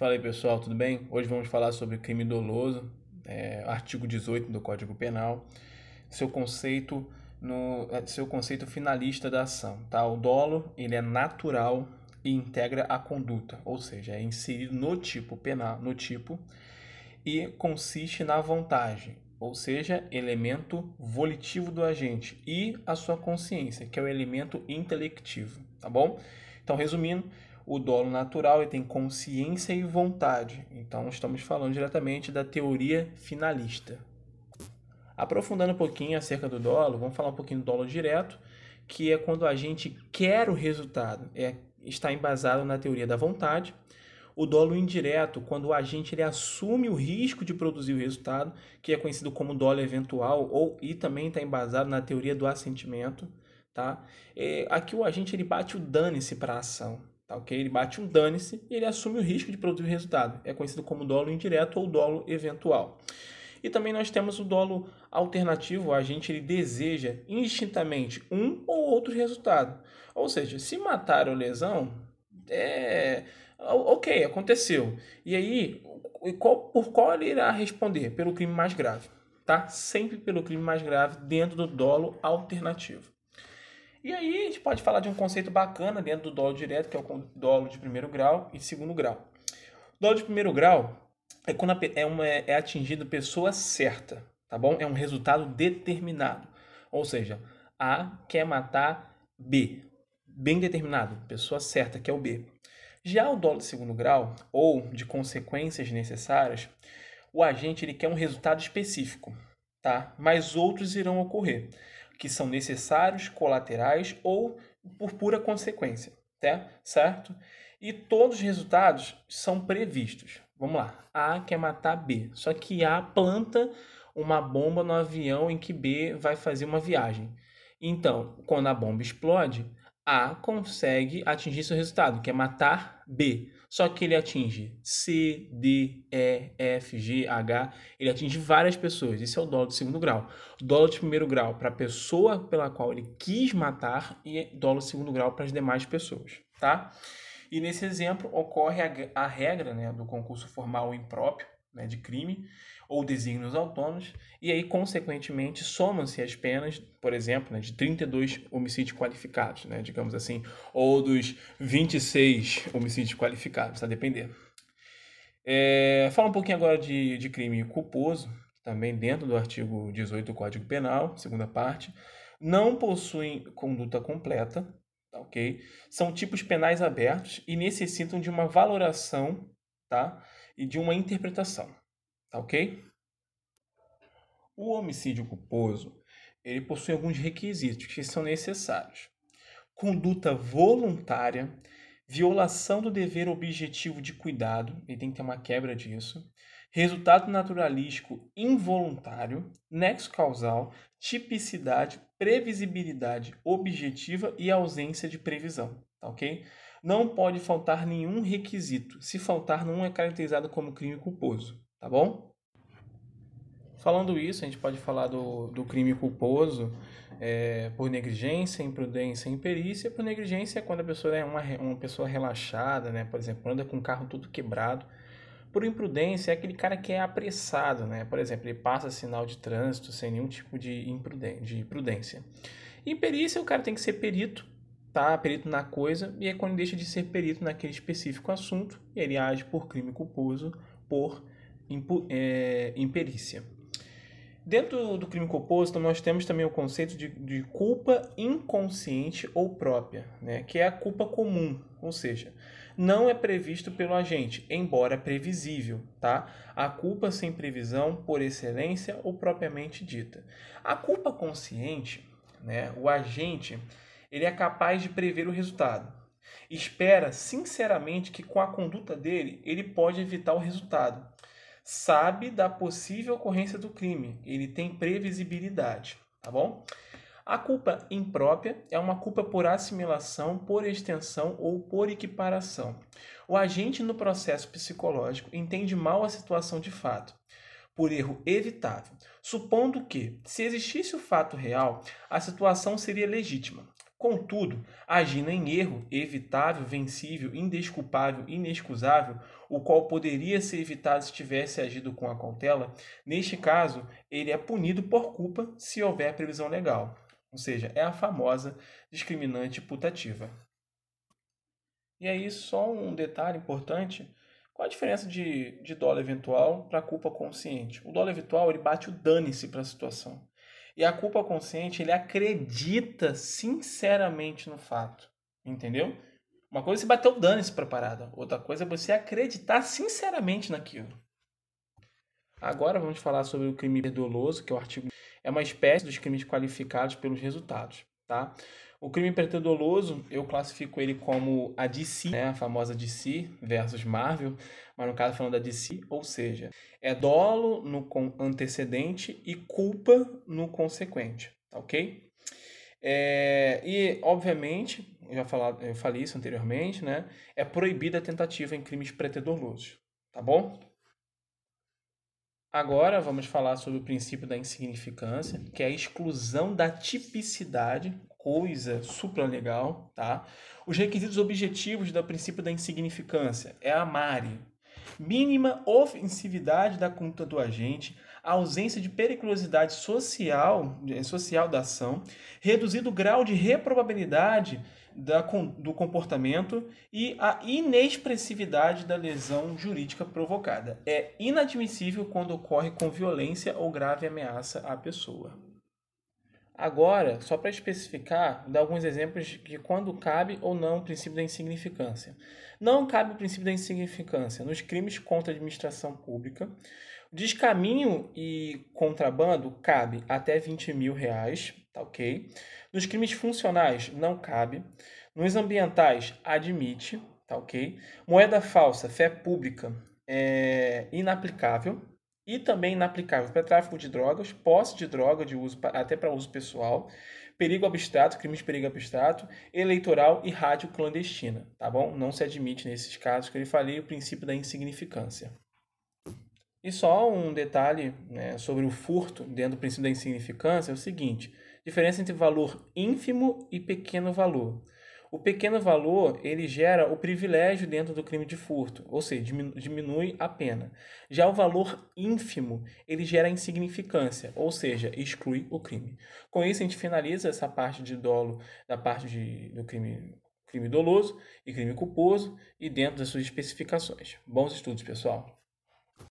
Fala aí pessoal, tudo bem? Hoje vamos falar sobre crime doloso, é, artigo 18 do Código Penal, seu conceito no é, seu conceito finalista da ação, tá? O dolo ele é natural e integra a conduta, ou seja, é inserido no tipo penal, no tipo e consiste na vontade, ou seja, elemento volitivo do agente e a sua consciência, que é o elemento intelectivo, tá bom? Então, resumindo, o dolo natural ele tem consciência e vontade. Então, estamos falando diretamente da teoria finalista. Aprofundando um pouquinho acerca do dolo, vamos falar um pouquinho do dolo direto, que é quando a gente quer o resultado, é, está embasado na teoria da vontade. O dolo indireto, quando o agente ele assume o risco de produzir o resultado, que é conhecido como dolo eventual, ou e também está embasado na teoria do assentimento. Tá? É, aqui o agente ele bate o dane-se para a ação. Tá, ok? Ele bate um dane-se e ele assume o risco de produzir o resultado. É conhecido como dolo indireto ou dolo eventual. E também nós temos o dolo alternativo, o agente ele deseja indistintamente um ou outro resultado. Ou seja, se matar ou lesão, é ok, aconteceu. E aí, por qual ele irá responder? Pelo crime mais grave, tá? Sempre pelo crime mais grave dentro do dolo alternativo. E aí a gente pode falar de um conceito bacana dentro do dolo direto, que é o dolo de primeiro grau e segundo grau. O dolo de primeiro grau é quando é, uma, é atingido pessoa certa, tá bom? É um resultado determinado. Ou seja, A quer matar B. Bem determinado, pessoa certa, que é o B. Já o dolo de segundo grau, ou de consequências necessárias, o agente ele quer um resultado específico, tá? Mas outros irão ocorrer que são necessários, colaterais ou por pura consequência, tá? certo? E todos os resultados são previstos. Vamos lá. A quer matar B, só que A planta uma bomba no avião em que B vai fazer uma viagem. Então, quando a bomba explode, A consegue atingir seu resultado, que é matar B. Só que ele atinge C, D, E, F, G, H, ele atinge várias pessoas. Esse é o dolo de segundo grau. Dolo de primeiro grau para a pessoa pela qual ele quis matar e dolo de segundo grau para as demais pessoas, tá? E nesse exemplo ocorre a, a regra né, do concurso formal impróprio né, de crime, ou desígnios autônomos, e aí, consequentemente, somam-se as penas, por exemplo, né, de 32 homicídios qualificados, né, digamos assim, ou dos 26 homicídios qualificados, a depender. É, fala um pouquinho agora de, de crime culposo, também dentro do artigo 18 do Código Penal, segunda parte, não possuem conduta completa, tá, ok? São tipos penais abertos e necessitam de uma valoração, tá? E de uma interpretação. Tá ok? O homicídio culposo ele possui alguns requisitos que são necessários: conduta voluntária, violação do dever objetivo de cuidado, ele tem que ter uma quebra disso, resultado naturalístico involuntário, nexo causal, tipicidade, previsibilidade objetiva e ausência de previsão, tá ok? Não pode faltar nenhum requisito. Se faltar, não é caracterizado como crime culposo tá bom? Falando isso, a gente pode falar do, do crime culposo é, por negligência, imprudência e imperícia. Por negligência é quando a pessoa é uma, uma pessoa relaxada, né? Por exemplo, anda com o carro todo quebrado. Por imprudência é aquele cara que é apressado, né? Por exemplo, ele passa sinal de trânsito sem nenhum tipo de, imprudência. De prudência. Imperícia, o cara tem que ser perito, tá? Perito na coisa, e é quando deixa de ser perito naquele específico assunto, ele age por crime culposo, por é, imperícia. Dentro do crime culposo, nós temos também o conceito de, de culpa inconsciente ou própria, né? que é a culpa comum, ou seja, não é previsto pelo agente, embora previsível, tá? A culpa sem previsão, por excelência ou propriamente dita. A culpa consciente, né? O agente, ele é capaz de prever o resultado. Espera sinceramente que com a conduta dele, ele pode evitar o resultado sabe da possível ocorrência do crime, ele tem previsibilidade, tá bom? A culpa imprópria é uma culpa por assimilação, por extensão ou por equiparação. O agente no processo psicológico entende mal a situação de fato, por erro evitável, supondo que, se existisse o fato real, a situação seria legítima. Contudo, agindo em erro, evitável, vencível, indesculpável, inexcusável, o qual poderia ser evitado se tivesse agido com a cautela, neste caso, ele é punido por culpa se houver previsão legal. Ou seja, é a famosa discriminante putativa. E aí, só um detalhe importante: qual a diferença de, de dólar eventual para culpa consciente? O dólar eventual ele bate o dane-se para a situação. E a culpa consciente, ele acredita sinceramente no fato. Entendeu? Uma coisa é você bater o para a parada. Outra coisa é você acreditar sinceramente naquilo. Agora vamos falar sobre o crime doloso, que é o artigo é uma espécie dos crimes qualificados pelos resultados, tá? O crime preterdoloso, eu classifico ele como a DC, né, a famosa DC versus Marvel, mas no caso falando da DC, ou seja, é dolo no antecedente e culpa no consequente, tá ok? É, e, obviamente, eu já falado, eu falei isso anteriormente, né? É proibida a tentativa em crimes preterdolosos, tá bom? Agora vamos falar sobre o princípio da insignificância, que é a exclusão da tipicidade coisa supralegal, tá? Os requisitos objetivos do princípio da insignificância é a MARE, mínima ofensividade da conduta do agente, a ausência de periculosidade social, eh, social da ação, reduzido grau de reprobabilidade da, do comportamento e a inexpressividade da lesão jurídica provocada. É inadmissível quando ocorre com violência ou grave ameaça à pessoa. Agora, só para especificar, dar alguns exemplos de quando cabe ou não o princípio da insignificância. Não cabe o princípio da insignificância nos crimes contra a administração pública. Descaminho e contrabando cabe até 20 mil reais, tá ok? Nos crimes funcionais não cabe. Nos ambientais admite, tá ok? Moeda falsa, fé pública, é inaplicável, e também inaplicável para tráfico de drogas, posse de droga de uso até para uso pessoal, perigo abstrato, crimes de perigo abstrato, eleitoral e rádio clandestina, tá bom? Não se admite nesses casos que eu falei o princípio da insignificância. E só um detalhe né, sobre o furto dentro do princípio da insignificância é o seguinte: diferença entre valor ínfimo e pequeno valor. O pequeno valor ele gera o privilégio dentro do crime de furto, ou seja, diminui a pena. Já o valor ínfimo ele gera insignificância, ou seja, exclui o crime. Com isso a gente finaliza essa parte de dolo da parte de, do crime, crime doloso e crime culposo e dentro das suas especificações. Bons estudos, pessoal.